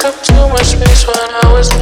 took up too much space when I was.